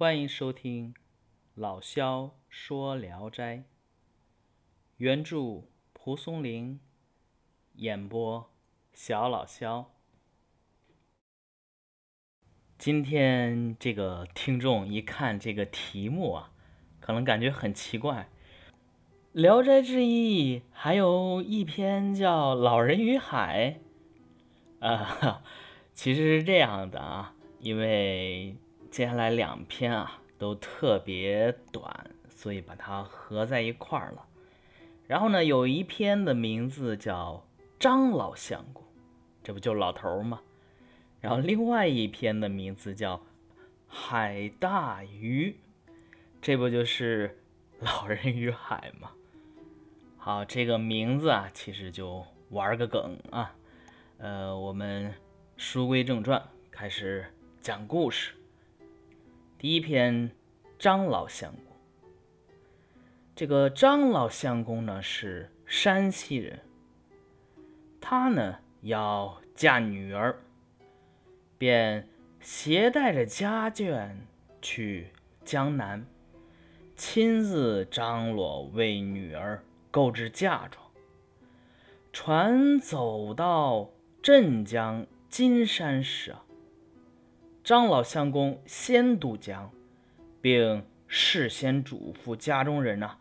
欢迎收听老萧说《聊斋》，原著蒲松龄，演播小老萧。今天这个听众一看这个题目啊，可能感觉很奇怪，《聊斋志异》还有一篇叫《老人与海》啊，其实是这样的啊，因为。接下来两篇啊都特别短，所以把它合在一块儿了。然后呢，有一篇的名字叫《张老相公》，这不就老头儿吗？然后另外一篇的名字叫《海大鱼》，这不就是老人与海吗？好，这个名字啊，其实就玩个梗啊。呃，我们书归正传，开始讲故事。第一篇，张老相公。这个张老相公呢是山西人，他呢要嫁女儿，便携带着家眷去江南，亲自张罗为女儿购置嫁妆。船走到镇江金山时啊。张老相公先渡江，并事先嘱咐家中人呐，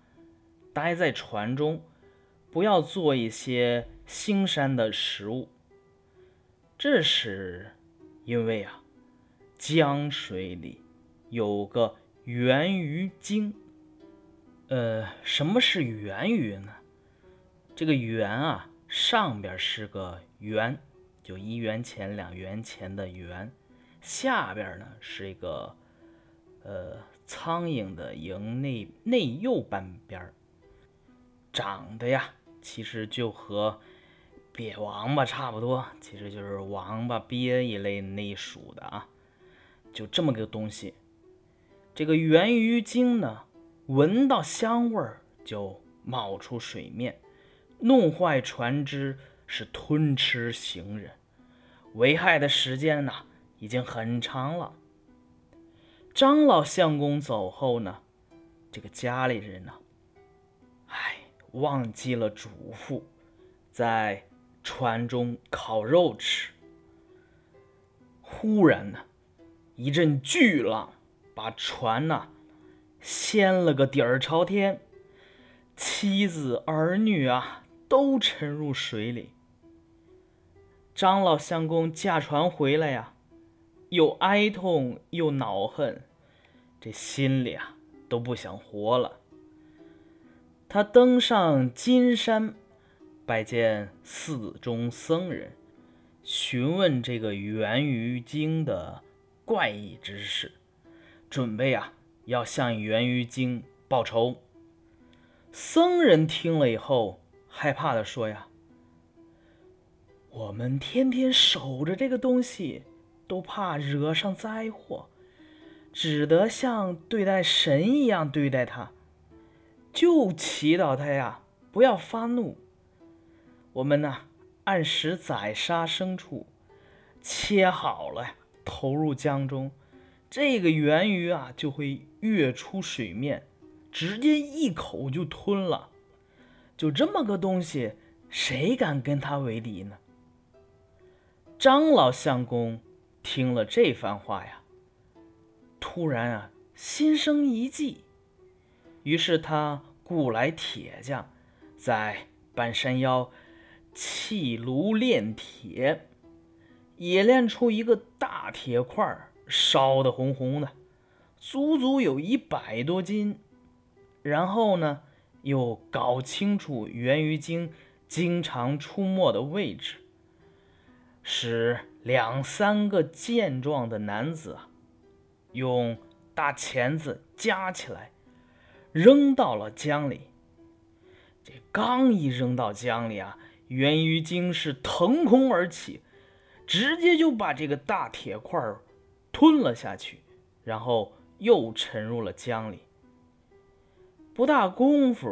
待在船中，不要做一些腥膻的食物。这是因为啊，江水里有个源鱼精。呃，什么是源鱼呢？这个源啊，上边是个圆，就一元钱、两元钱的圆。下边呢是一个，呃，苍蝇的蝇内内右半边儿长得呀，其实就和鳖王八差不多，其实就是王八鳖一类内属的啊，就这么个东西。这个圆鱼精呢，闻到香味儿就冒出水面，弄坏船只，是吞吃行人，危害的时间呢。已经很长了。张老相公走后呢，这个家里人呢，哎，忘记了嘱咐，在船中烤肉吃。忽然呢，一阵巨浪把船呐掀了个底儿朝天，妻子儿女啊都沉入水里。张老相公驾船回来呀。又哀痛又恼恨，这心里啊都不想活了。他登上金山，拜见寺中僧人，询问这个源于经的怪异之事，准备啊要向源于经报仇。僧人听了以后，害怕的说呀：“我们天天守着这个东西。”都怕惹上灾祸，只得像对待神一样对待他，就祈祷他呀不要发怒。我们呢按时宰杀牲畜，切好了投入江中，这个源鱼啊就会跃出水面，直接一口就吞了。就这么个东西，谁敢跟他为敌呢？张老相公。听了这番话呀，突然啊，心生一计。于是他雇来铁匠，在半山腰砌炉炼铁，冶炼出一个大铁块，烧得红红的，足足有一百多斤。然后呢，又搞清楚源于经经常出没的位置，使。两三个健壮的男子啊，用大钳子夹起来，扔到了江里。这刚一扔到江里啊，源于精是腾空而起，直接就把这个大铁块吞了下去，然后又沉入了江里。不大功夫，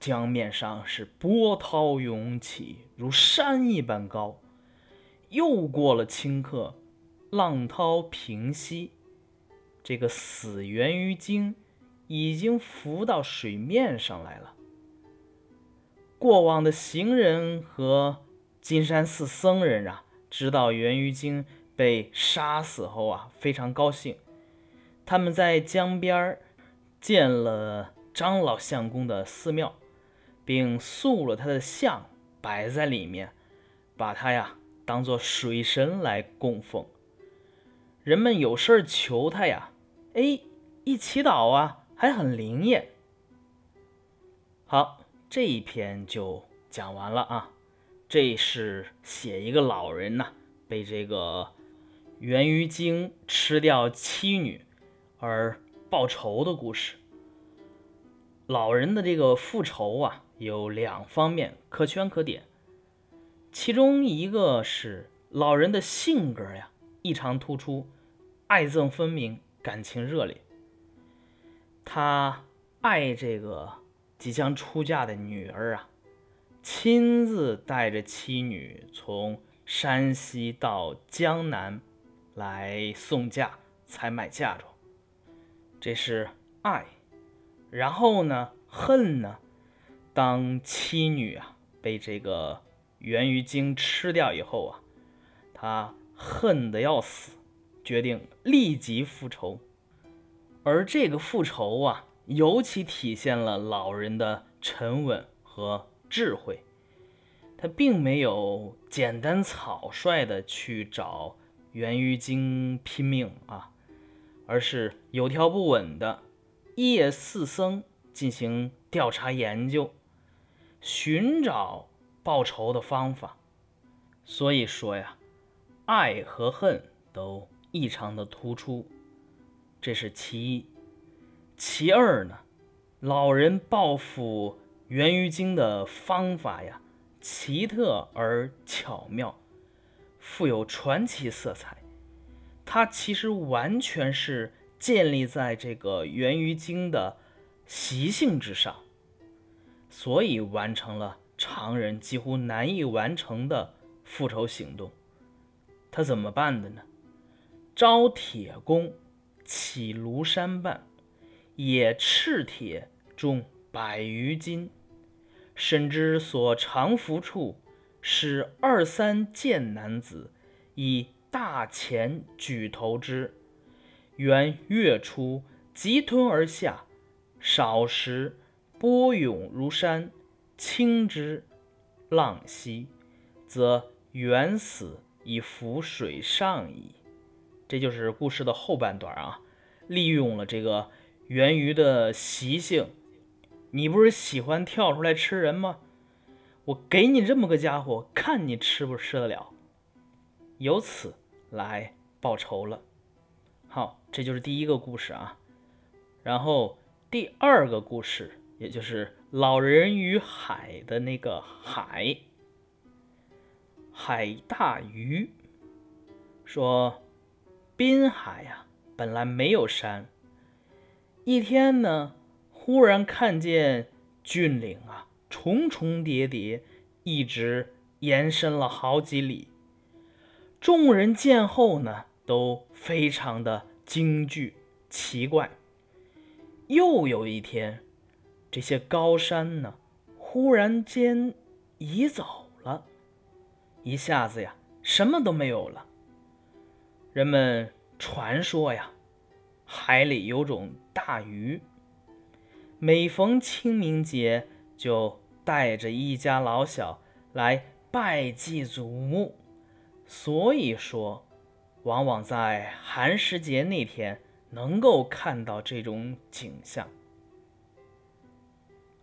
江面上是波涛涌起，如山一般高。又过了顷刻，浪涛平息，这个死源于精已经浮到水面上来了。过往的行人和金山寺僧人啊，知道源于精被杀死后啊，非常高兴。他们在江边建了张老相公的寺庙，并塑了他的像摆在里面，把他呀当做水神来供奉。人们有事求他呀，哎，一祈祷啊，还很灵验。好。这一篇就讲完了啊，这是写一个老人呐，被这个源于精吃掉妻女而报仇的故事。老人的这个复仇啊，有两方面可圈可点，其中一个是老人的性格呀异常突出，爱憎分明，感情热烈，他爱这个。即将出嫁的女儿啊，亲自带着妻女从山西到江南来送嫁、采买嫁妆，这是爱。然后呢，恨呢？当妻女啊被这个源于精吃掉以后啊，他恨得要死，决定立即复仇。而这个复仇啊。尤其体现了老人的沉稳和智慧，他并没有简单草率的去找源于精拼命啊，而是有条不紊的夜四僧进行调查研究，寻找报仇的方法。所以说呀，爱和恨都异常的突出，这是其一。其二呢，老人报复源于精的方法呀，奇特而巧妙，富有传奇色彩。它其实完全是建立在这个源于精的习性之上，所以完成了常人几乎难以完成的复仇行动。他怎么办的呢？招铁工，起庐山半。也赤铁重百余斤，深知所长伏处，使二三剑男子以大钳举头之，缘月初急吞而下，少时波涌如山，轻之浪兮，则缘死以浮水上矣。这就是故事的后半段啊，利用了这个。源于的习性，你不是喜欢跳出来吃人吗？我给你这么个家伙，看你吃不吃得了。由此来报仇了。好，这就是第一个故事啊。然后第二个故事，也就是老人与海的那个海。海大鱼说：“滨海呀，本来没有山。”一天呢，忽然看见峻岭啊，重重叠叠，一直延伸了好几里。众人见后呢，都非常的惊惧奇怪。又有一天，这些高山呢，忽然间移走了，一下子呀，什么都没有了。人们传说呀。海里有种大鱼，每逢清明节就带着一家老小来拜祭祖墓，所以说，往往在寒食节那天能够看到这种景象。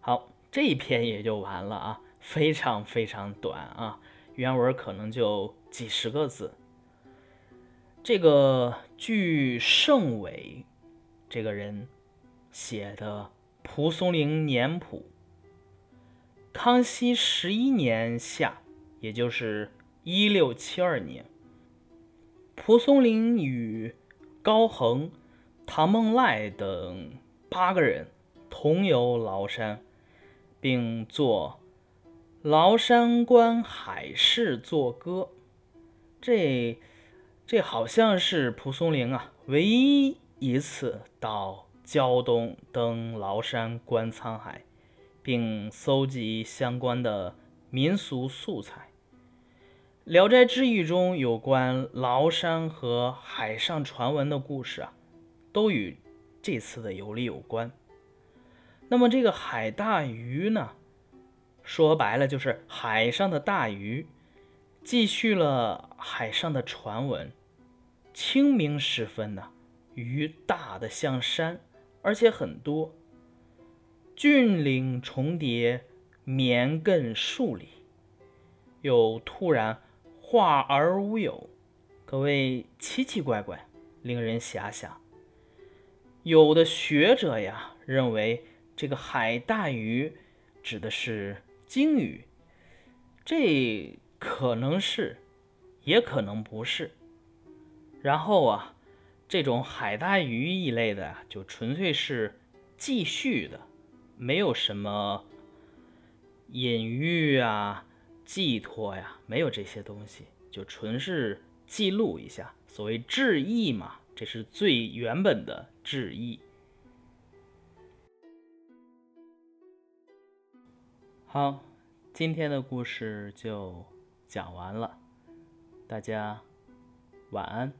好，这一篇也就完了啊，非常非常短啊，原文可能就几十个字。这个据盛伟这个人写的《蒲松龄年谱》，康熙十一年夏，也就是一六七二年，蒲松龄与高恒、唐梦赖等八个人同游崂山，并作《崂山观海市作歌》。这。这好像是蒲松龄啊唯一一次到胶东登崂山观沧海，并搜集相关的民俗素材。《聊斋志异》中有关崂山和海上传闻的故事啊，都与这次的游历有关。那么这个海大鱼呢，说白了就是海上的大鱼，继续了海上的传闻。清明时分呢，鱼大的像山，而且很多，峻岭重叠，绵亘数里，又突然。化而无有，可谓奇奇怪怪，令人遐想。有的学者呀认为，这个海大鱼指的是鲸鱼，这可能是，也可能不是。然后啊，这种海大鱼一类的就纯粹是记叙的，没有什么隐喻啊。寄托呀，没有这些东西，就纯是记录一下。所谓志异嘛，这是最原本的志异。好，今天的故事就讲完了，大家晚安。